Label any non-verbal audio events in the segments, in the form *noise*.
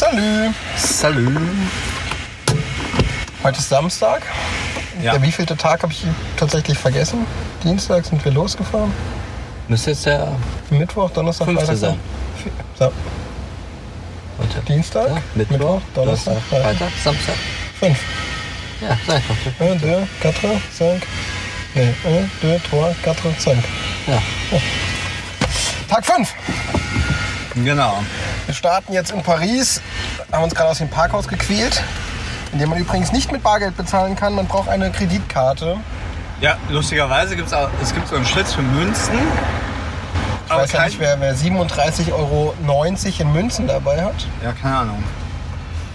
Salü. Salü. Heute ist Samstag. Ja. Der wievielte Tag habe ich tatsächlich vergessen? Dienstag sind wir losgefahren. Müsste jetzt der Mittwoch, Donnerstag, Freitag. sein. So, heute. Dienstag, Ja, Mittwoch, Donnerstag, Freitag, Samstag. Fünf. Ja, sag ich doch. 1, 2, 4, 5. Nee, 1, 2, 3, 4, 5. Ja. Tag 5. Genau. Wir starten jetzt in Paris, haben uns gerade aus dem Parkhaus gequält, in dem man übrigens nicht mit Bargeld bezahlen kann. Man braucht eine Kreditkarte. Ja, lustigerweise gibt es es gibt so einen Schlitz für Münzen. Ich weiß ja nicht, wer, wer 37,90 Euro in Münzen dabei hat. Ja, keine Ahnung.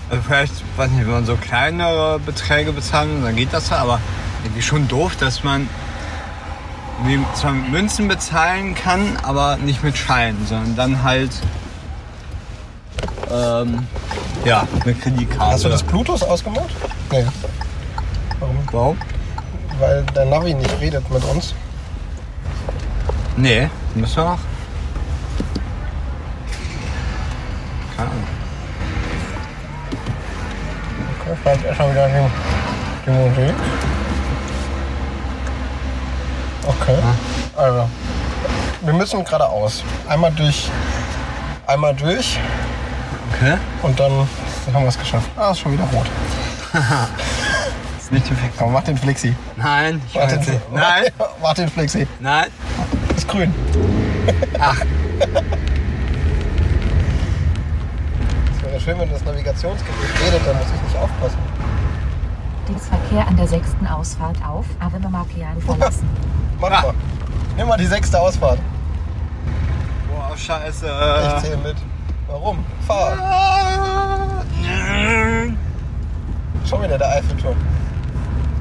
Also vielleicht, weiß nicht, wenn man so kleinere Beträge bezahlen, dann geht das ja, aber irgendwie schon doof, dass man zwar mit Münzen bezahlen kann, aber nicht mit Scheinen, sondern dann halt ähm, ja, mit Kreditkarte. Hast du das Bluetooth ausgemacht? Nee. Warum? Warum? Weil der Navi nicht redet mit uns. Nee, müssen wir noch. Keine Ahnung. Okay, schreibt er schon wieder die, die Musik. Okay. Also, wir müssen geradeaus. Einmal durch. Einmal durch Okay. und dann haben wir es geschafft. Ah, ist schon wieder rot. *laughs* Ist nicht perfekt. Komm, mach den Flexi. Nein, ich Mach weiß den, nicht. Nein, *laughs* Mach den Flexi. nein. Ist grün. Ach, Es wäre schön, wenn das Navigationsgerät redet, dann muss ich nicht aufpassen. Dienstverkehr an der sechsten Ausfahrt auf Ave Makian verlassen. *laughs* Mach mal. Nimm mal die sechste Ausfahrt. boah, scheiße. Ich zähle mit. Warum? Fahr. Schon wieder der Eiffelturm.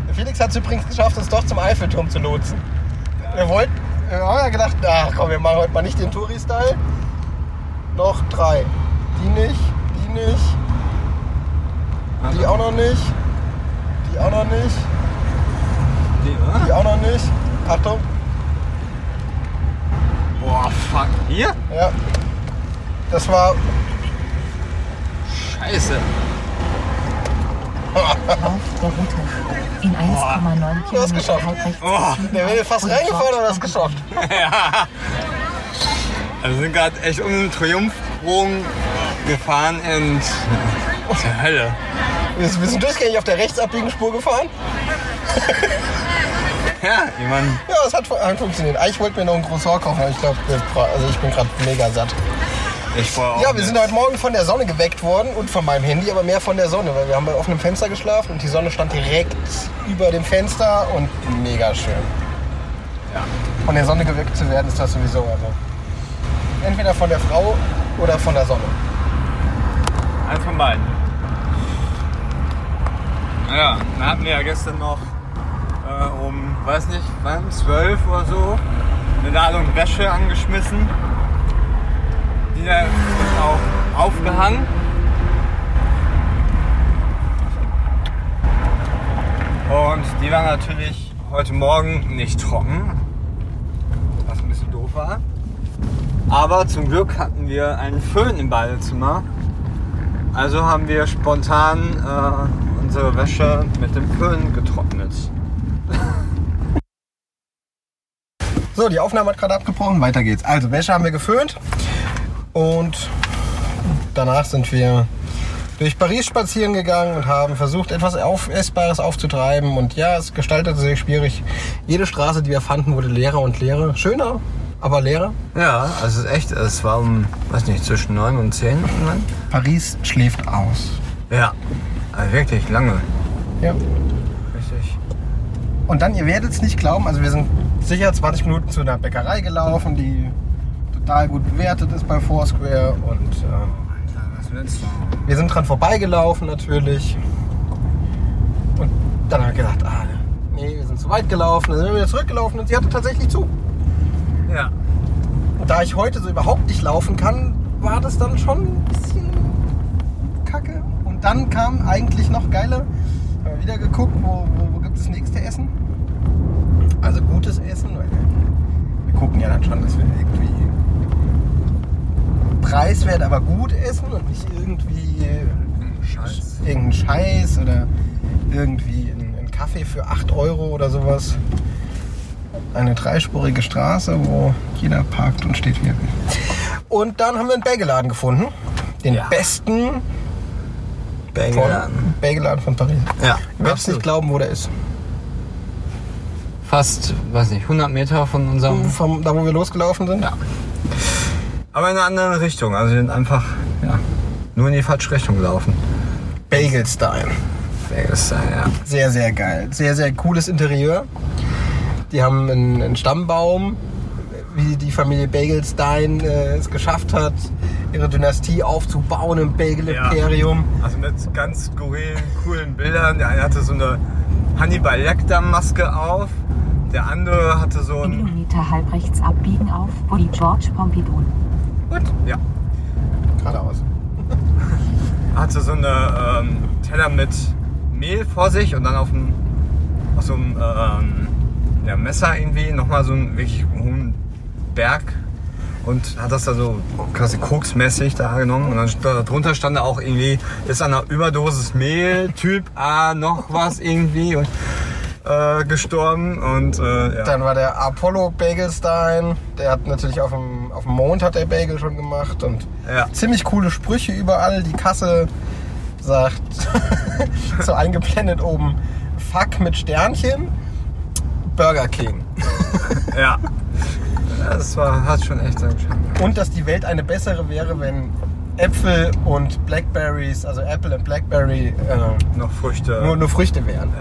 Der Felix hat es übrigens geschafft, uns doch zum Eiffelturm zu lotsen. Wir wollten, wir haben ja gedacht, ach komm, wir machen heute mal nicht den Touri-Style. Noch drei. Die nicht, die nicht, die auch noch nicht, die auch noch nicht, Die, die auch noch nicht. Achtung, Boah, fuck. Hier? ja. Das war Scheiße. Auf der Route. In 1,9 Du hast geschafft. Kilometer halbrechts. Oh, der wäre fast reingefahren und hat es geschafft. *laughs* Also wir sind gerade echt um den Triumphbogen gefahren und *laughs* zur Hölle. Wir sind durchgängig auf der rechtsabbiegen Spur gefahren. *laughs* Ja, ich mein, Ja, es hat, hat funktioniert. Eigentlich wollten wir noch ein Croissant kaufen, aber ich glaube, also ich bin gerade mega satt. Ich war auch Ja, wir sind heute Morgen von der Sonne geweckt worden und von meinem Handy, aber mehr von der Sonne, weil wir haben bei offenem Fenster geschlafen und die Sonne stand direkt über dem Fenster und mega schön. Ja. Von der Sonne geweckt zu werden ist das sowieso. Also entweder von der Frau oder von der Sonne. Eins von beiden. Ja, dann hatten wir ja gestern noch äh, um, weiß nicht, wann, 12 oder so, eine Ladung Wäsche angeschmissen. Die da ist auch aufgehangen. Und die war natürlich heute Morgen nicht trocken, was ein bisschen doof war. Aber zum Glück hatten wir einen Föhn im Badezimmer. Also haben wir spontan äh, unsere Wäsche mit dem Föhn getrocknet. So, die Aufnahme hat gerade abgebrochen. Weiter geht's. Also, Wäsche haben wir geföhnt. Und danach sind wir durch Paris spazieren gegangen und haben versucht, etwas auf Essbares aufzutreiben. Und ja, es gestaltete sich schwierig. Jede Straße, die wir fanden, wurde leerer und leerer. Schöner, aber leerer. Ja, also es ist echt, es war um, weiß nicht, zwischen 9 und 10 irgendwann. Paris schläft aus. Ja, also wirklich lange. Ja. Richtig. Und dann, ihr werdet es nicht glauben, also wir sind sicher 20 Minuten zu einer Bäckerei gelaufen, die total gut bewertet ist bei Foursquare. Und ähm? Wir sind dran vorbeigelaufen natürlich. Und dann haben wir gedacht, ah, nee, wir sind zu weit gelaufen. Dann sind wir wieder zurückgelaufen und sie hatte tatsächlich zu. Ja. Und da ich heute so überhaupt nicht laufen kann, war das dann schon ein bisschen kacke. Und dann kam eigentlich noch geiler. Haben wir wieder geguckt, wo, wo, wo gibt es das nächste Essen. Also gutes Essen. Weil wir gucken ja dann schon, dass wir irgendwie preiswert, aber gut essen und nicht irgendwie Scheiß. irgendeinen Scheiß oder irgendwie einen einen Kaffee für 8 Euro oder sowas. Eine dreispurige Straße, wo jeder parkt und steht wie er will. Und dann haben wir einen Bageladen gefunden. Den Ja. besten Bageladen. von, Bageladen von Paris. Ja, Ich werde es nicht glauben, wo der ist. Fast, weiß nicht, 100 Meter von unserem. Vom, da, wo wir losgelaufen sind. Ja. Aber in eine andere Richtung. Also sind einfach ja, nur in die falsche Richtung gelaufen. Bagel Style. Bagels, ja. Sehr, sehr geil. Sehr, sehr cooles Interieur. Die haben einen, einen Stammbaum, wie die Familie Bagelstein äh, es geschafft hat, ihre Dynastie aufzubauen im Bagel-Imperium. Also mit ganz skurrilen, coolen Bildern. Der eine hatte so eine Hannibal Lecter-Maske auf. Der andere hatte so ein. Kilometer halb rechts abbiegen auf Uli George Pompidou. Gut. Ja. Geradeaus. *laughs* Hatte so eine ähm, Teller mit Mehl vor sich und dann auf dem auf so einem ähm, ja, Messer irgendwie nochmal so einen wirklich hohen Berg und hat das da so quasi koksmäßig da genommen und dann darunter stand da auch irgendwie, ist an einer Überdosis Mehl, Typ A, noch was irgendwie und, äh, gestorben und äh, ja. Dann war der Apollo Bagelstein, der hat natürlich auf dem, auf dem Mond hat der Bagel schon gemacht und Ja. ziemlich coole Sprüche überall. Die Kasse sagt *laughs* so eingeblendet oben Fuck mit Sternchen, Burger King. *laughs* ja. Das war, hat schon echt seinen Charme. Und dass die Welt eine bessere wäre, wenn Äpfel und Blackberries, also Apple und Blackberry, äh, Noch Früchte. nur, nur Früchte wären.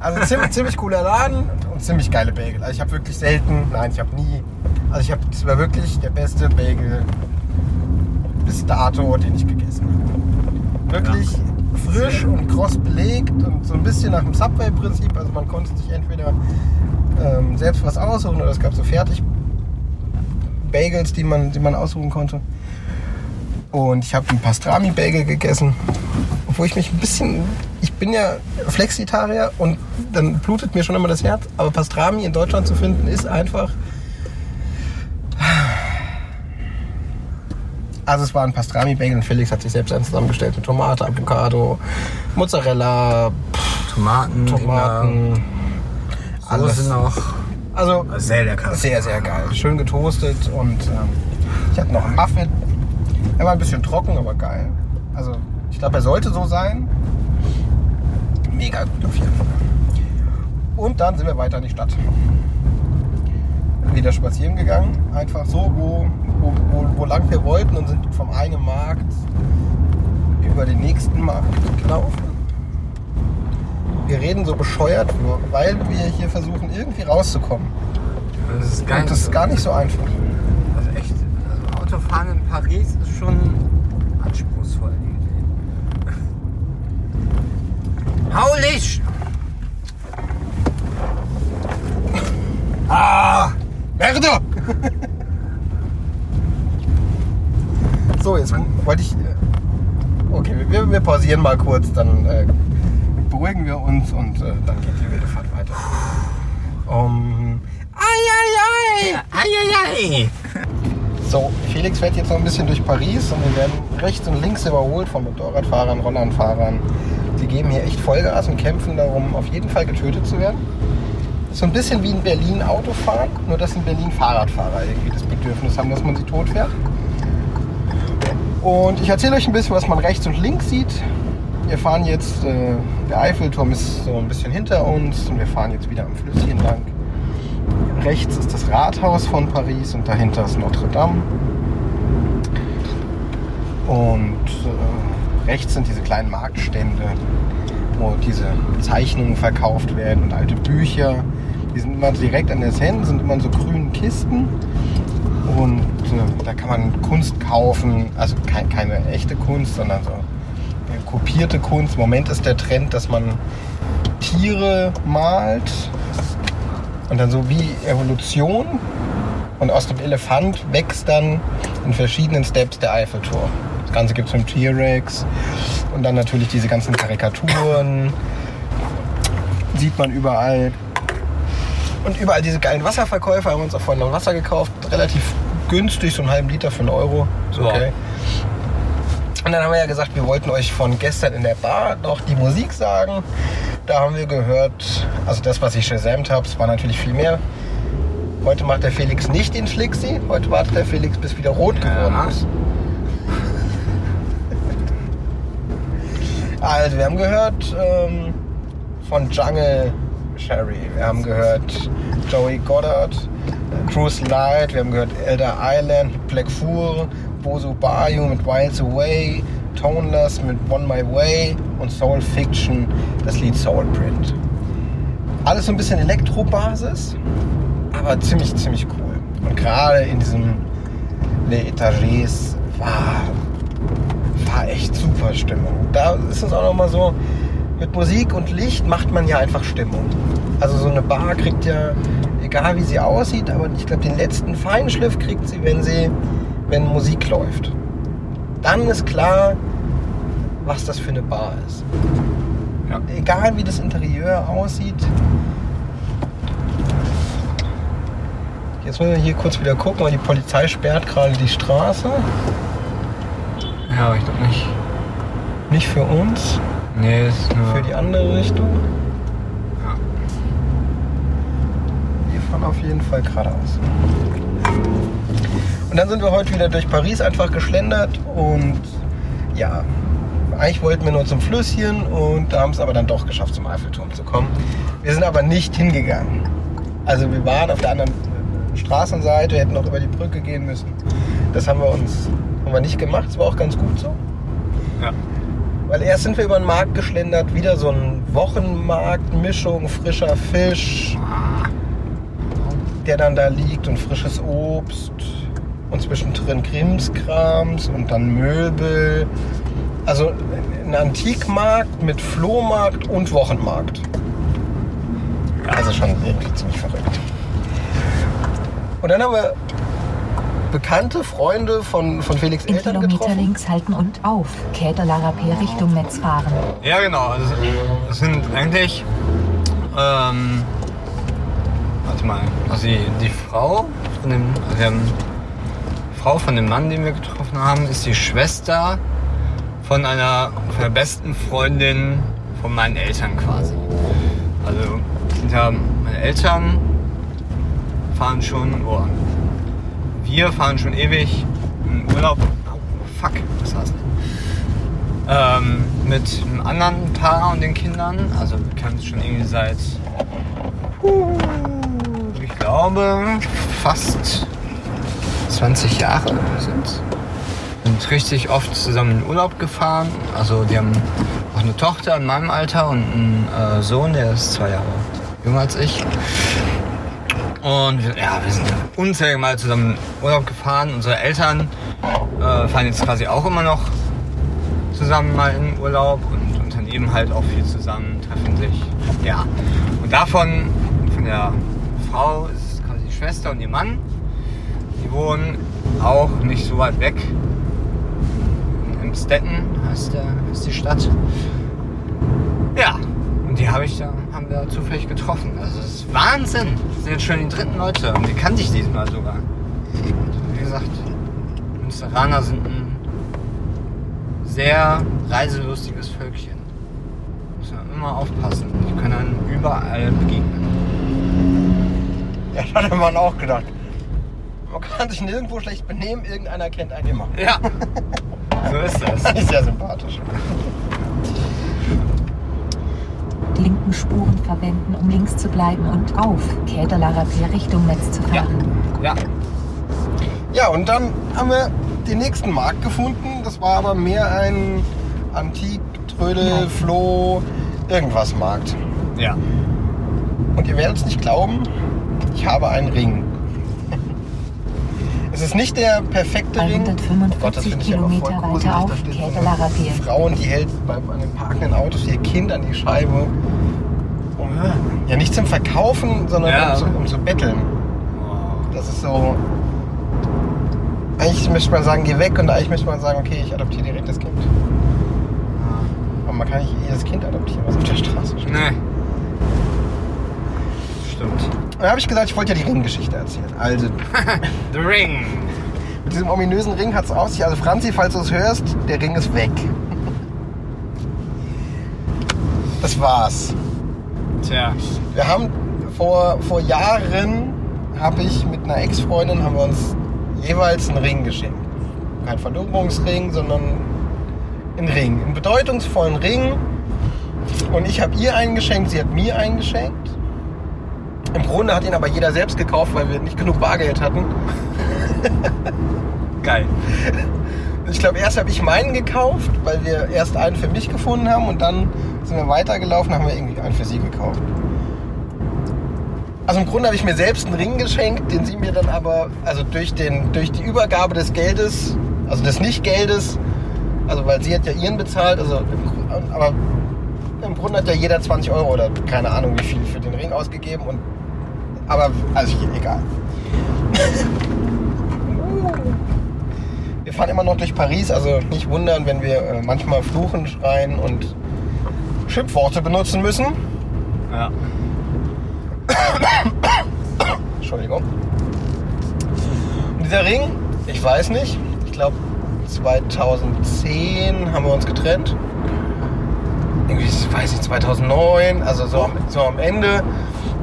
Also ziemlich, ziemlich cooler Laden und ziemlich geile Bagel. Also ich habe wirklich selten, nein, ich habe nie, also ich habe, das war wirklich der beste Bagel bis dato, den ich gegessen habe. Wirklich frisch und kross belegt und so ein bisschen nach dem Subway-Prinzip. Also man konnte sich entweder ähm, selbst was aussuchen oder es gab so fertig Bagels, die man, die man aussuchen konnte. Und ich habe einen Pastrami-Bagel gegessen, obwohl ich mich ein bisschen. Ich bin ja Flexitarier und dann blutet mir schon immer das Herz. Aber Pastrami in Deutschland zu finden ist einfach. Also es war ein Pastrami-Bagel und Felix hat sich selbst einen zusammengestellt mit Tomate, Avocado, Mozzarella, Tomaten, Tomaten. alles alles. noch. Also Sehr lecker. sehr, sehr geil. Schön getoastet und ähm, ich hatte noch einen Muffin. Er war ein bisschen trocken, aber geil. Also ich glaube, er sollte so sein. Mega gut auf jeden Fall. Und dann sind wir weiter in die Stadt. Wieder spazieren gegangen. Einfach so, wo, wo, wo, wo lang wir wollten und sind vom einen Markt über den nächsten Markt gelaufen. Wir reden so bescheuert, weil wir hier versuchen, irgendwie rauszukommen. Das ist geil. Und das ist gar nicht so einfach. Also echt, also Autofahren in Paris ist schon anspruchsvoll. Haulich! Ah! Merde! so, jetzt wollte ich. äh, Okay, wir, wir pausieren mal kurz, dann äh, beruhigen wir uns und äh, dann geht die wilde Fahrt weiter. Um, ai, ai, ai. Eieiei! So, Felix fährt jetzt noch ein bisschen durch Paris und wir werden rechts und links überholt von Motorradfahrern, Rollerfahrern. Die geben hier echt Vollgas und kämpfen darum, auf jeden Fall getötet zu werden. So ein bisschen wie in Berlin Autofahren, nur dass in Berlin Fahrradfahrer irgendwie das Bedürfnis haben, dass man sie tot fährt. Und ich erzähle euch ein bisschen, was man rechts und links sieht. Wir fahren jetzt, äh, der Eiffelturm ist so ein bisschen hinter uns und wir fahren jetzt wieder am Flüsschen lang. Rechts ist das Rathaus von Paris und dahinter ist Notre Dame. Und äh, rechts sind diese kleinen Marktstände, wo diese Zeichnungen verkauft werden und alte Bücher. Die sind immer direkt an der Seine, sind immer in so grünen Kisten. Und äh, da kann man Kunst kaufen, also kein, keine echte Kunst, sondern so äh, kopierte Kunst. Im Moment ist der Trend, dass man Tiere malt und dann so wie Evolution. Und aus dem Elefant wächst dann in verschiedenen Steps der Eiffelturm. Das Ganze gibt es mit T-Rex. Und dann natürlich diese ganzen Karikaturen. Sieht man überall. Und überall diese geilen Wasserverkäufer haben uns auch vorhin noch Wasser gekauft. Relativ günstig, so einen halben Liter für einen Euro. Ja. okay. Und dann haben wir ja gesagt, wir wollten euch von gestern in der Bar noch die Musik sagen. Da haben wir gehört, also das, was ich gesamt habe, es war natürlich viel mehr. Heute macht der Felix nicht den Flixi. Heute wartet der Felix, bis wieder rot geworden Ja. ist. Also, wir haben gehört ähm, von Jungle Sherry. Wir haben gehört Joey Goddard, Cruise Light. Wir haben gehört Elder Island, Black Fool, Bozo Bayou mit Wilds Away, Toneless mit On My Way und Soul Fiction, das Lied Soul Print. Alles so ein bisschen Elektrobasis, aber ziemlich, ziemlich cool. Und gerade in diesem Les Etagers war, war echt super Stimmung. Da ist es auch nochmal so, mit Musik und Licht macht man ja einfach Stimmung. Also so eine Bar kriegt ja, egal wie sie aussieht, aber ich glaube den letzten Feinschliff kriegt sie, wenn sie, wenn Musik läuft. Dann ist klar, was das für eine Bar ist. Ja. Egal wie das Interieur aussieht. Jetzt müssen wir hier kurz wieder gucken, weil die Polizei sperrt gerade die Straße. Ja, aber ich glaube nicht. Nicht für uns, Nee, ist nur. für die andere Richtung. Ja. Wir fahren auf jeden Fall geradeaus. Und dann sind wir heute wieder durch Paris einfach geschlendert und ja, eigentlich wollten wir nur zum Flüsschen und da haben es aber dann doch geschafft, zum Eiffelturm zu kommen. Wir sind aber nicht hingegangen. Also wir waren auf der anderen Straßenseite, hätten noch über die Brücke gehen müssen. Das haben wir uns haben wir nicht gemacht, es war auch ganz gut so. Ja. Weil erst sind wir über den Markt geschlendert, wieder so ein Wochenmarkt, Mischung, frischer Fisch, der dann da liegt und frisches Obst und zwischendrin Krimskrams und dann Möbel. Also ein Antikmarkt mit Flohmarkt und Wochenmarkt. Also schon irgendwie ziemlich verrückt. Und dann haben wir bekannte Freunde von, von Felix In Eltern Kilometer getroffen. links halten und auf. Käther Larapé Richtung Metz fahren. Ja, genau. Also, es sind eigentlich. Ähm, warte mal. Also die, die Frau von dem. Also haben, die Frau von dem Mann, den wir getroffen haben, ist die Schwester von einer, von der besten Freundin von meinen Eltern quasi. Also sind ja meine Eltern fahren schon. Oh, wir fahren schon ewig in Urlaub. Oh, fuck, was war's denn? ähm, mit einem anderen Paar und den Kindern. Also wir kennen es schon irgendwie seit, ich glaube, fast 20 Jahre sind Sind richtig oft zusammen in Urlaub gefahren. Also die haben auch eine Tochter in meinem Alter und einen äh, Sohn, der ist zwei Jahre jünger als ich. Und ja, wir sind unzählige Mal zusammen Urlaub gefahren. Unsere Eltern äh, fahren jetzt quasi auch immer noch zusammen mal in Urlaub und unternehmen halt auch viel zusammen, treffen sich. Ja. Und davon, von der Frau, ist quasi die Schwester und ihr Mann. Die wohnen auch nicht so weit weg. In Stetten heißt, der, heißt die Stadt. Ja. Die habe ich da, haben wir zufällig getroffen. Also das ist Wahnsinn. Das sind jetzt schon die dritten Leute und die kannte ich diesmal sogar. Und wie gesagt, Münsteraner sind ein sehr reiselustiges Völkchen. Muss man immer aufpassen. Die können einem überall begegnen. Ja, das hat man auch gedacht. Man kann sich nirgendwo schlecht benehmen, irgendeiner kennt einen immer. Ja, *laughs* so ist das. Das ist sehr sympathisch. Linken Spuren verwenden, um links zu bleiben und auf. Käther Larapé Richtung Metz zu Ja. fahren. Ja, Ja, und dann haben wir den nächsten Markt gefunden. Das war aber mehr ein Antik, Trödel, Floh, irgendwas Markt. ja. Und ihr werdet es nicht glauben, ich habe einen Ring. *laughs* Es ist nicht der perfekte Ring. 145 Oh Gott, das finde ich aber voll Kilometer gruselig. weiter auf Da steht so Käther eine Larapé. Frau und die hält bei, bei den parkenden Autos ihr Kind an die Scheibe. Ja, nicht zum Verkaufen, sondern Ja. um, zu, um zu betteln. Das ist so. Eigentlich müsste man sagen, geh weg und eigentlich müsste man sagen, okay, ich adoptiere direkt das Kind. Aber man kann nicht jedes Kind adoptieren, was auf der Straße steht. Nee. Stimmt. Dann habe ich gesagt, ich wollte ja die Ringgeschichte erzählen. Also, *laughs* The Ring. Mit diesem ominösen Ring hat es auf sich. Also Franzi, falls du es hörst, der Ring ist weg. Das war's. Tja. Wir haben vor, vor Jahren, habe ich mit einer Ex-Freundin, haben wir uns jeweils einen Ring geschenkt. Kein Verlobungsring, sondern einen Ring. Einen bedeutungsvollen Ring. Und ich habe ihr einen geschenkt, sie hat mir einen geschenkt. Im Grunde hat ihn aber jeder selbst gekauft, weil wir nicht genug Bargeld hatten. Geil. *laughs* Ich glaube, erst habe ich meinen gekauft, weil wir erst einen für mich gefunden haben und dann sind wir weitergelaufen, haben wir irgendwie einen für sie gekauft. Also im Grunde habe ich mir selbst einen Ring geschenkt, den sie mir dann aber, also durch, den, durch die Übergabe des Geldes, also des Nicht-Geldes, also weil sie hat ja ihren bezahlt, also im, aber im Grunde hat ja jeder 20 Euro oder keine Ahnung wie viel für den Ring ausgegeben und aber also egal. *laughs* Wir fahren immer noch durch Paris, also nicht wundern, wenn wir äh, manchmal fluchen, schreien und Schimpfworte benutzen müssen. Ja. *coughs* Entschuldigung. Und dieser Ring, ich weiß nicht, ich glaube 2010 haben wir uns getrennt. Irgendwie, ich weiß nicht, 2009, also so, am, so am Ende,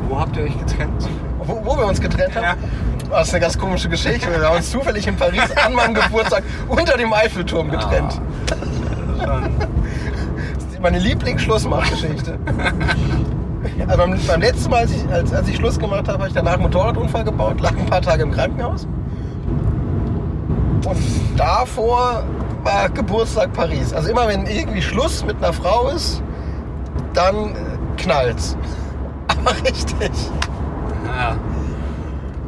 Wo habt ihr euch getrennt? wo, wo wir uns getrennt haben. Ja. Das ist eine ganz komische Geschichte. Wir haben uns zufällig in Paris an meinem Geburtstag unter dem Eiffelturm getrennt. Schon. Das ist meine Lieblingsschlussmachgeschichte. Also beim, beim letzten Mal, als ich, als, als ich Schluss gemacht habe, habe ich danach einen Motorradunfall gebaut, lag ein paar Tage im Krankenhaus. Und davor war Geburtstag Paris. Also immer wenn irgendwie Schluss mit einer Frau ist, dann äh, knallt's. *laughs* Aber richtig. Ja.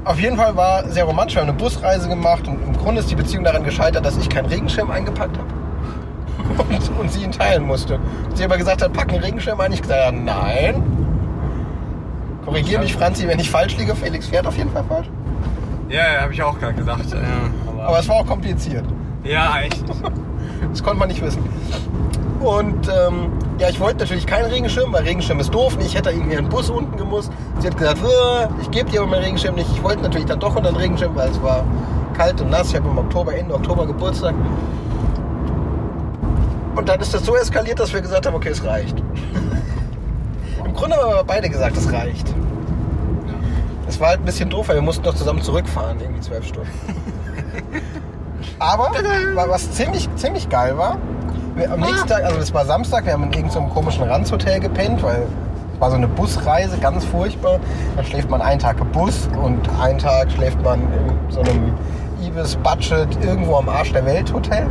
Auf jeden Fall war sehr romantisch. Wir haben eine Busreise gemacht und im Grunde ist die Beziehung daran gescheitert, dass ich keinen Regenschirm eingepackt habe. *laughs* Und, und sie ihn teilen musste. Und sie aber gesagt hat, pack einen Regenschirm ein. Ich gesagt habe, nein. Korrigiere mich, Franzi, wenn ich falsch liege. Felix fährt auf jeden Fall falsch. Ja, ja, habe ich auch gerade gedacht. Ja, aber, Aber es war auch kompliziert. ja, echt. *laughs* Das konnte man nicht wissen. Und ähm, ja, ich wollte natürlich keinen Regenschirm, weil Regenschirm ist doof. Ich hätte irgendwie einen Bus unten gemusst. Sie hat gesagt, "Äh, ich gebe dir aber meinen Regenschirm nicht. Ich wollte natürlich dann doch unter den Regenschirm, weil es war kalt und nass. Ich habe im Oktober, Ende Oktober Geburtstag. Und dann ist das so eskaliert, dass wir gesagt haben, okay, es reicht. *laughs* Im Grunde haben wir beide gesagt, es reicht. Es war halt ein bisschen doof, weil wir mussten doch zusammen zurückfahren, irgendwie zwölf Stunden. *laughs* Aber wa- was ziemlich, ziemlich geil war, am nächsten Tag, also das war Samstag, wir haben in irgendeinem komischen Ranzhotel gepennt, weil es war so eine Busreise, ganz furchtbar. Dann schläft man einen Tag im Bus und einen Tag schläft man in so einem Ibis Budget irgendwo am Arsch der Welt Hotel.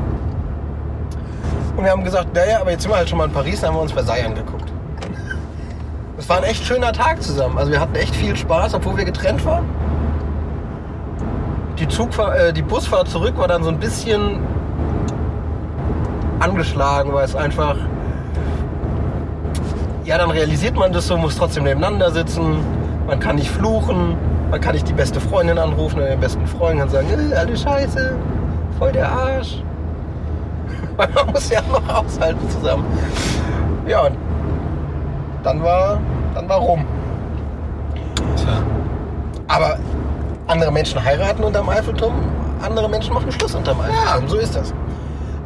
Und wir haben gesagt, naja, aber jetzt sind wir halt schon mal in Paris, dann haben wir uns Versailles angeguckt. Es war ein echt schöner Tag zusammen. Also wir hatten echt viel Spaß, obwohl wir getrennt waren. Die, Zugfahr äh, die Busfahrt zurück war dann so ein bisschen angeschlagen, weil es einfach... Ja, dann realisiert man das so, muss trotzdem nebeneinander sitzen. Man kann nicht fluchen. Man kann nicht die beste Freundin anrufen oder den besten Freund und sagen, äh, alle Scheiße, voll der Arsch. Weil *laughs* man muss ja noch aushalten zusammen. Ja, und dann war, dann war rum. Tja. Aber andere Menschen heiraten unterm Eiffelturm, andere Menschen machen Schluss unterm Eiffelturm. So ist das.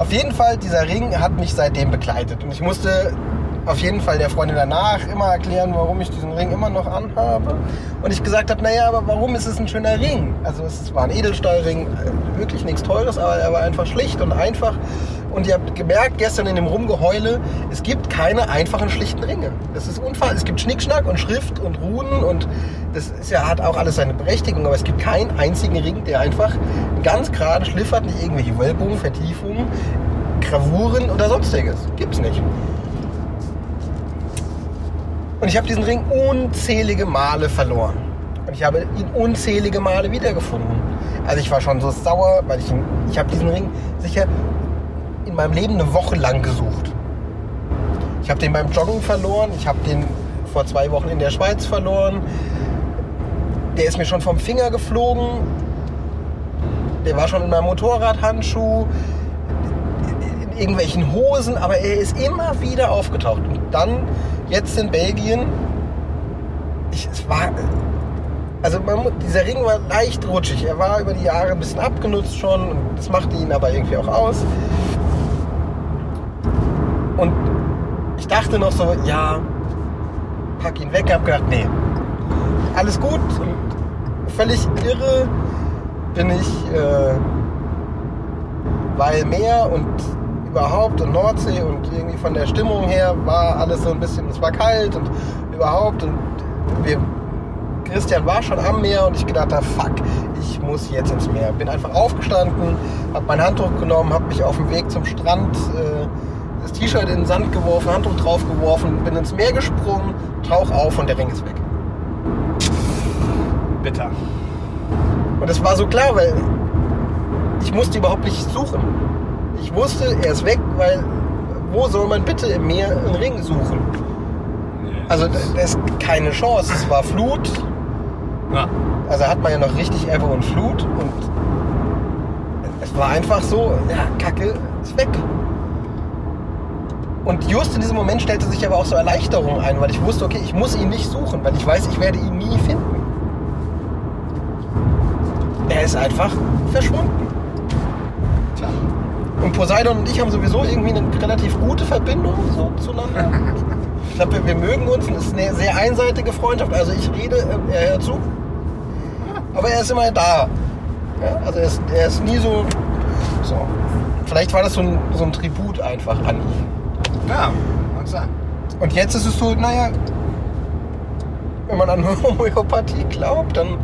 Auf jeden Fall, dieser Ring hat mich seitdem begleitet. Und ich musste auf jeden Fall der Freundin danach immer erklären, warum ich diesen Ring immer noch anhabe. Und ich gesagt habe, naja, aber warum ist es ein schöner Ring? Also es war ein Edelstahlring, äh, wirklich nichts Teures, aber er war einfach schlicht und einfach. Und ihr habt gemerkt gestern in dem Rumgeheule, es gibt keine einfachen, schlichten Ringe. Das ist unfall. Es gibt Schnickschnack und Schrift und Runen und das ist ja, hat auch alles seine Berechtigung, aber es gibt keinen einzigen Ring, der einfach ganz gerade schliffert, nicht irgendwelche Wölbungen, Vertiefungen, Gravuren oder sonstiges. Gibt's nicht. Und ich habe diesen Ring unzählige Male verloren. Und ich habe ihn unzählige Male wiedergefunden. Also ich war schon so sauer, weil ich ich habe diesen Ring sicher in meinem Leben eine Woche lang gesucht. Ich habe den beim Joggen verloren. Ich habe den vor zwei Wochen in der Schweiz verloren. Der ist mir schon vom Finger geflogen. Der war schon in meinem Motorradhandschuh, in irgendwelchen Hosen, aber er ist immer wieder aufgetaucht. Und dann, jetzt in Belgien, ich, es war, Also man, dieser Ring war leicht rutschig. Er war über die Jahre ein bisschen abgenutzt schon. Das machte ihn aber irgendwie auch aus. Und ich dachte noch so, ja, pack ihn weg. Hab gedacht, nee, alles gut. Und völlig irre bin ich, äh, weil Meer und überhaupt und Nordsee und irgendwie von der Stimmung her war alles so ein bisschen, es war kalt und überhaupt und wir, Christian war schon am Meer und ich gedacht habe, fuck, ich muss jetzt ins Meer. Bin einfach aufgestanden, habe mein Handtuch genommen, habe mich auf dem Weg zum Strand äh, das T-Shirt in den Sand geworfen, Handtuch drauf geworfen, bin ins Meer gesprungen, tauch auf und der Ring ist weg. Bitter. Und es war so klar, weil ich musste überhaupt nicht suchen. Ich wusste, er ist weg, weil wo soll man bitte im Meer einen Ring suchen? Also da da ist keine Chance. Es war Flut, Ja. also hat man ja noch richtig Ebbe und Flut und es war einfach so, ja, Kacke, ist weg. Und just in diesem Moment stellte sich aber auch so Erleichterung ein, weil ich wusste, okay, ich muss ihn nicht suchen, weil ich weiß, ich werde ihn nie finden. Er ist einfach verschwunden. Tja. Und Poseidon und ich haben sowieso irgendwie eine relativ gute Verbindung so zueinander. *laughs* Ich glaube, wir, wir mögen uns. Es ist eine sehr einseitige Freundschaft. Also ich rede, äh, er hört zu. Aber er ist immer da. Ja, also er ist, er ist nie so, so. Vielleicht war das so ein, so ein Tribut einfach an ihn. Ja, mag sein. Und jetzt ist es so, naja, wenn man an *laughs* Homöopathie glaubt, dann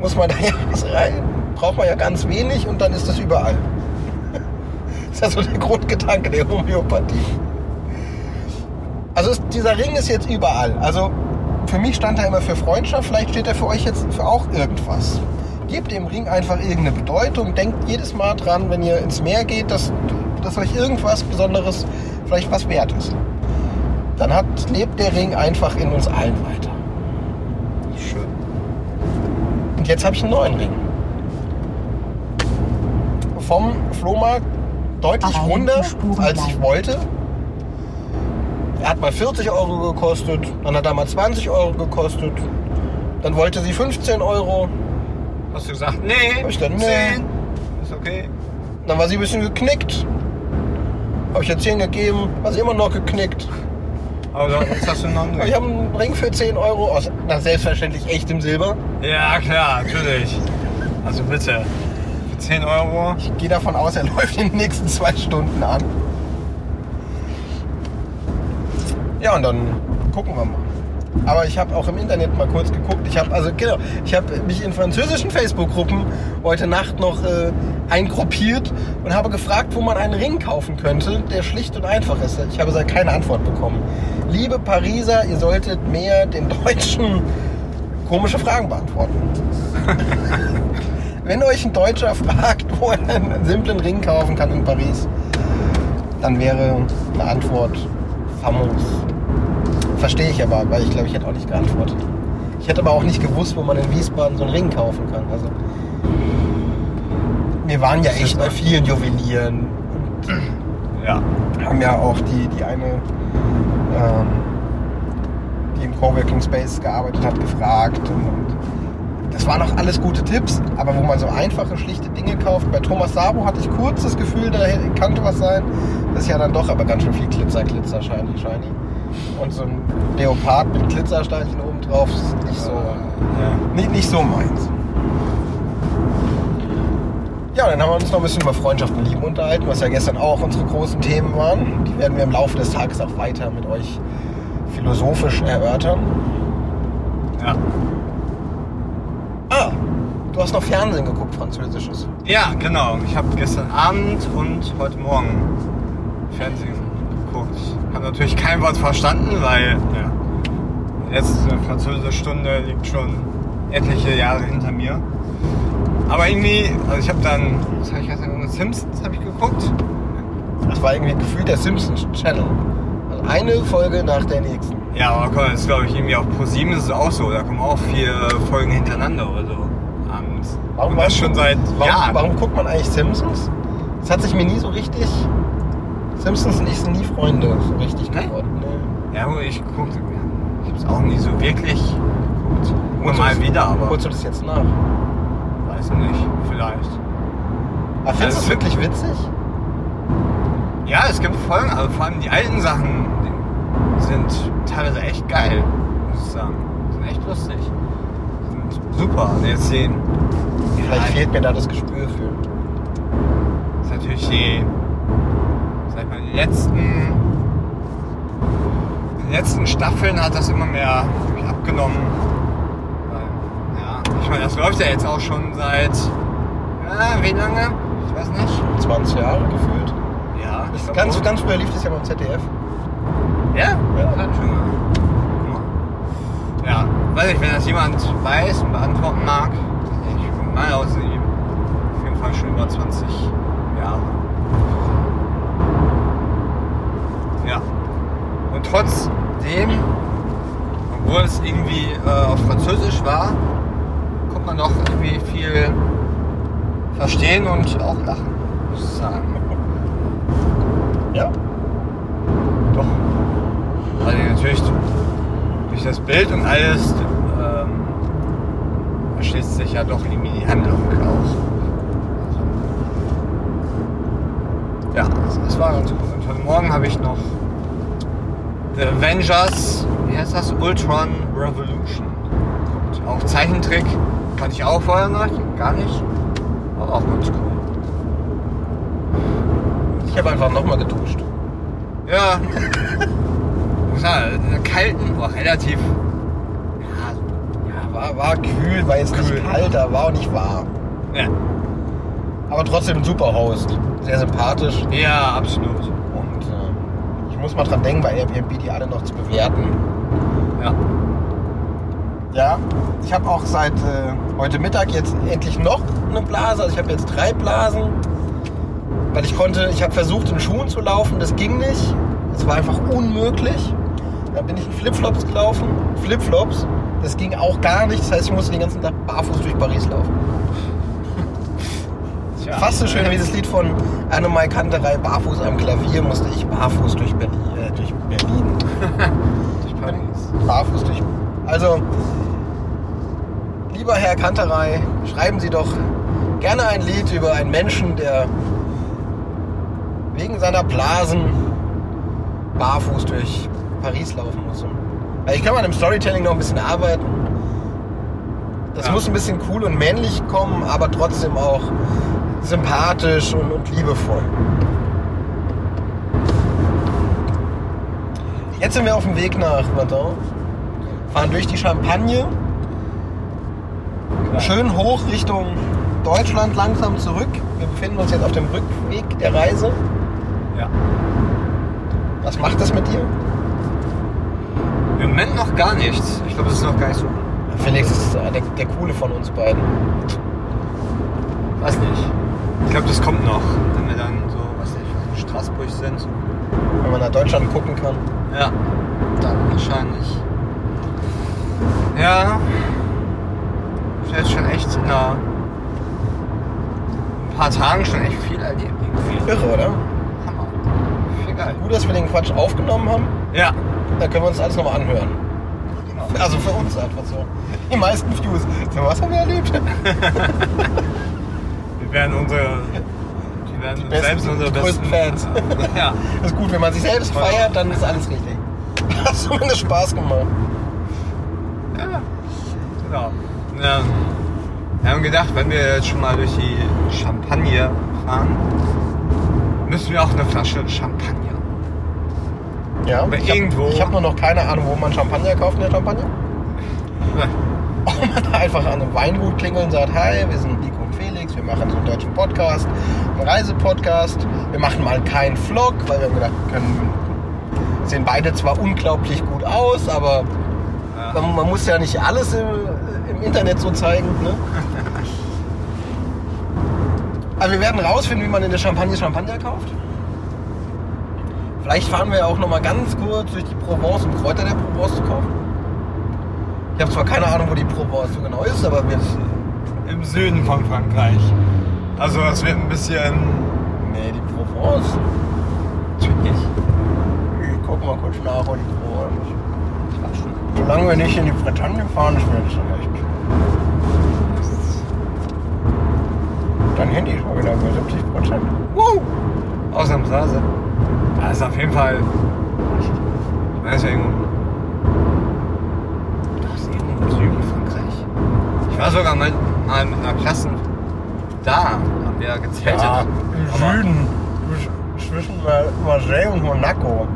muss man da ja was rein. Braucht man ja ganz wenig und dann ist das überall. Das ist ja so der Grundgedanke der Homöopathie. Also ist, dieser Ring ist jetzt überall. Also für mich stand er immer für Freundschaft, vielleicht steht er für euch jetzt für auch irgendwas. Gebt dem Ring einfach irgendeine Bedeutung. Denkt jedes Mal dran, wenn ihr ins Meer geht, dass, dass euch irgendwas Besonderes, vielleicht was wert ist. Dann hat, lebt der Ring einfach in uns allen weiter. Schön. Und jetzt habe ich einen neuen Ring. Vom Flohmarkt deutlich Spuren als ich wollte. Er hat mal 40 Euro gekostet, dann hat er mal 20 Euro gekostet. Dann wollte sie 15 Euro. Hast du gesagt, nee, Hab ich dann, nee. 10. Ist okay. Dann war sie ein bisschen geknickt. Habe ich ihr 10 gegeben, war sie immer noch geknickt. Aber jetzt hast du noch einen *laughs* Ich habe einen Ring für 10 Euro aus, na, selbstverständlich echtem Silber. Ja, klar, natürlich. Also bitte. Für 10 Euro. Ich gehe davon aus, er *laughs* läuft in den nächsten zwei Stunden an. Ja, und dann gucken wir mal. Aber ich habe auch im Internet mal kurz geguckt. Ich habe also genau, ich habe mich in französischen Facebook-Gruppen heute Nacht noch äh, eingruppiert und habe gefragt, wo man einen Ring kaufen könnte, der schlicht und einfach ist. Ich habe seit keine Antwort bekommen. Liebe Pariser, ihr solltet mehr den Deutschen komische Fragen beantworten. *laughs* Wenn euch ein Deutscher fragt, wo er einen simplen Ring kaufen kann in Paris, dann wäre eine Antwort famos. Verstehe ich aber, weil ich glaube, ich hätte auch nicht geantwortet. Ich hätte aber auch nicht gewusst, wo man in Wiesbaden so einen Ring kaufen kann. Also wir waren ja echt bei vielen Juwelieren Ja. haben ja auch die, die eine, ähm, die im Coworking Space gearbeitet hat, gefragt. Und, und das waren auch alles gute Tipps, aber wo man so einfache, schlichte Dinge kauft. Bei Thomas Sabo hatte ich kurz das Gefühl, da könnte was sein. Das ist ja dann doch aber ganz schön viel Glitzer, Glitzer, Shiny, Shiny. Und so ein Leopard mit Glitzersteinchen oben drauf ist nicht so, Ja. nicht, nicht so meins. Ja, dann haben wir uns noch ein bisschen über Freundschaft und Lieben unterhalten, was ja gestern auch unsere großen Themen waren. Die werden wir im Laufe des Tages auch weiter mit euch philosophisch erörtern. Ja. Du hast noch Fernsehen geguckt, französisches. Ja, genau. Ich habe gestern Abend und heute Morgen Fernsehen geguckt. Habe natürlich kein Wort verstanden, weil ja, die letzte französische Stunde liegt schon etliche Jahre hinter mir. Aber irgendwie, also ich habe dann, was habe ich gestern Simpsons habe ich geguckt. Das war irgendwie gefühlt der Simpsons Channel. Also eine Folge nach der nächsten. Ja, aber komm, das ist glaube ich irgendwie auf Pro7 ist es auch so. Da kommen auch vier Folgen hintereinander oder so. Warum- das schon seit Warum, Jahren. warum guckt man eigentlich Simpsons? Das hat sich mir nie so richtig. Simpsons und ich sind nie Freunde so richtig Nee? geworden. Nee. Ja, aber ich guckte, ich habe es auch nie so wirklich geguckt. Immer mal wieder, aber Holst du das jetzt nach? weiß ich nicht, vielleicht. Aber findest du es Also- wirklich witzig? Ja, es gibt Folgen, aber vor allem die alten Sachen die sind teilweise echt geil, muss ich sagen. Sind echt lustig. Sind super. Jetzt sehen. Vielleicht fehlt mir da das Gespür für. ist natürlich die, sag ich mal, letzten, letzten Staffeln hat das immer mehr abgenommen. Ja, ich meine, das läuft ja jetzt auch schon seit, ja, wie lange? Ich weiß nicht. 20 Jahre gefühlt. Ja, ich Ganz, ganz früher lief das ja beim ZDF. Ja? Ja. Hat schon mal. Ja, weiß ich, wenn das jemand weiß und beantworten mag, ich meine aus auf jeden Fall schon über 20 Jahre. Ja. Und trotzdem, obwohl es irgendwie äh, auf Französisch war, konnte man doch irgendwie viel verstehen und auch lachen, muss ich sagen. Ja. Doch. Also natürlich durch das Bild und alles erschließt sich ja doch irgendwie die Handlung auch. Also, ja, es war ganz gut. Und heute Morgen habe ich noch The Avengers, wie heißt das? Ultron Revolution. geguckt. Auch Zeichentrick, kannte ich auch vorher noch, gar nicht. Aber auch ganz cool. Ich habe einfach nochmal geduscht. Ja. *laughs* Muss sagen, in der kalten, war relativ. War, war kühl, war jetzt Kühl. nicht kalt, aber war auch nicht warm. ja. Aber trotzdem ein super Host. Sehr sympathisch. ja absolut. Und äh, ich muss mal dran denken, bei Airbnb die alle noch zu bewerten. Ja. Ja, ich habe auch seit äh, heute Mittag jetzt endlich noch eine Blase. Also ich habe jetzt drei Blasen. Weil ich konnte, ich habe versucht in Schuhen zu laufen, das ging nicht. Es war einfach unmöglich. Dann bin ich in Flipflops gelaufen. Flipflops, das ging auch gar nicht. Das heißt, ich musste den ganzen Tag barfuß durch Paris laufen. Tja. Fast so schön wie das Lied von Annemai Kanterei, barfuß am Klavier, musste ich barfuß durch Berlin. Äh, durch Berlin. *laughs* Durch Paris. Barfuß durch. Also, lieber Herr Kanterei, schreiben Sie doch gerne ein Lied über einen Menschen, der wegen seiner Blasen barfuß durch Paris laufen muss. Also ich kann mal im Storytelling noch ein bisschen arbeiten. Das Ja. muss ein bisschen cool und männlich kommen, aber trotzdem auch sympathisch und, und liebevoll. Jetzt sind wir auf dem Weg nach Verdun, fahren durch die Champagne, schön hoch Richtung Deutschland langsam zurück. Wir befinden uns jetzt auf dem Rückweg der Reise. Ja. Was macht das mit dir? Im Moment noch gar nichts. Ich glaube, das ist noch gar nicht so. Felix ist der, der coole von uns beiden. Weiß nicht. Ich glaube, das kommt noch. Wenn wir dann so, was weiß ich, in Straßburg sind. Wenn man nach Deutschland gucken kann. Ja. Dann wahrscheinlich. Ja. Ich werde schon echt in einer, ein paar Tagen schon echt viel erlebt. Irre, oder? Geil. Gut, dass wir den Quatsch aufgenommen haben. Ja. Dann können wir uns alles nochmal anhören. Genau. Also für uns einfach so. Die meisten Views. So, was haben wir erlebt? Wir werden unsere. Wir werden Die besten, selbst unsere die größten besten Fans. ja. Das *laughs* ist gut, wenn man sich selbst feiert, dann ist alles richtig. *laughs* Hat zumindest Spaß gemacht. Ja, genau. Ja. Wir haben gedacht, wenn wir jetzt schon mal durch die Champagne fahren, müssen wir auch eine Flasche Champagner. Ja, ich hab- irgendwo- Ich habe nur noch keine Ahnung, wo man Champagner kauft in der Champagne. *laughs* Ob man einfach an einem Weingut klingelt und sagt, hi, wir sind Nico und Felix, wir machen so einen deutschen Podcast, einen Reisepodcast. Wir machen mal keinen Vlog, weil wir haben gedacht, wir können, sehen beide zwar unglaublich gut aus, aber Ja. man, man muss ja nicht alles im, im Internet so zeigen. Ne? *laughs* Aber wir werden rausfinden, wie man in der Champagne Champagner kauft. Vielleicht fahren wir auch noch mal ganz kurz durch die Provence, um Kräuter der Provence zu kaufen. Ich habe zwar keine Ahnung, wo die Provence so genau ist, aber wir. Im Süden von Frankreich. Also es wird ein bisschen. Nee, die Provence. Natürlich. Ich guck mal kurz nach, wo die Provence ist. Solange wir nicht in die Bretagne fahren, ist mir das schon recht. Dein Handy ist mal wieder bei 70 Prozent. Woo! Ausnahmsweise. Das ist auf jeden Fall. Ich weiß ja irgendwo. Das ist irgendwo im Süden Frankreich. Ich war sogar mal, mal mit einer Klasse da, haben wir gezeltet. Ja, im Aber- Süden. Zwischen Mar- Marseille und Monaco.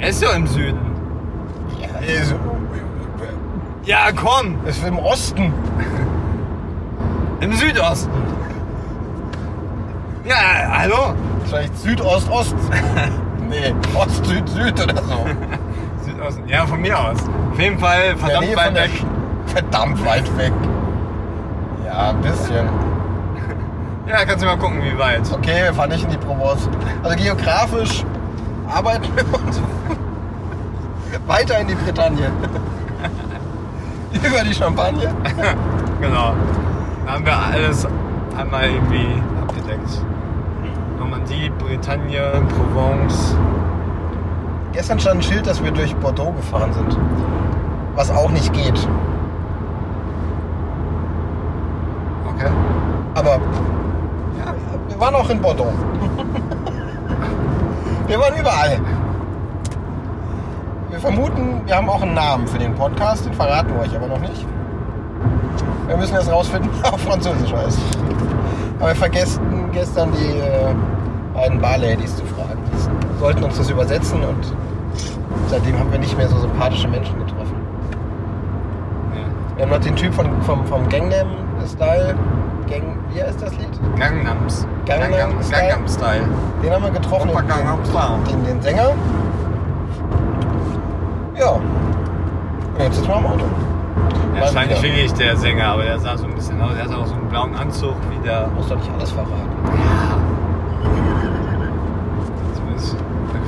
Er ist doch im Süden. Ja, ist, Ja, komm! ist im Osten. Im Südosten. Ja, hallo? Vielleicht Südost-Ost. *laughs* nee, Ost, Süd, Süd oder so. *laughs* Südosten. Ja, von mir aus. Auf jeden Fall verdammt Nähe von weit weg. *laughs* Verdammt weit weg. Ja, ein bisschen. Ja, kannst du mal gucken, wie weit. Okay, wir fahren nicht in die Provence. Also geografisch arbeiten wir uns weiter in die Bretagne. Über die Champagne. Genau. Da haben wir alles einmal irgendwie. Normandie, Bretagne, Provence. Gestern stand ein Schild, dass wir durch Bordeaux gefahren sind. Was auch nicht geht. Okay. Aber Ja. wir waren auch in Bordeaux. *laughs* wir waren überall. Wir vermuten, wir haben auch einen Namen für den Podcast, den verraten wir euch aber noch nicht. Wir müssen jetzt rausfinden, *laughs* auf Französisch heißt. Aber wir vergessen gestern die äh, beiden Barladies zu fragen. Die sollten uns das übersetzen und seitdem haben wir nicht mehr so sympathische Menschen getroffen. ja. Wir haben noch den Typ von, vom, vom Gangnam Style. Gang, wie heißt das Lied? Gangnams. Gangnam Gangnam Style. Gangnam Style. Den haben wir getroffen. Opa Gangnam Style. Den, den Sänger. Ja. Und jetzt sitzen wir am Auto. Ist eigentlich wieder. wirklich der Sänger, aber der sah so ein bisschen aus. Er hat auch so einen blauen Anzug wie der. Muss doch nicht alles verraten. Zumindest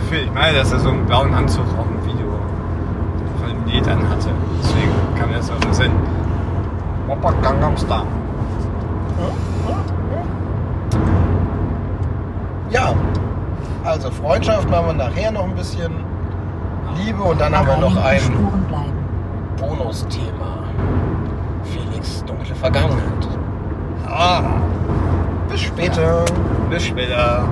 Gefühl. Ich meine, dass er so einen blauen Anzug auch im Video von dem Lied hatte. Deswegen kam das auf den Sinn. Opa Gangnam Style. Ja. Also Freundschaft machen wir nachher noch ein bisschen. Liebe und dann haben wir noch ein. Bonusthema. Felix dunkle Vergangenheit. Ah, Bis später. bis später.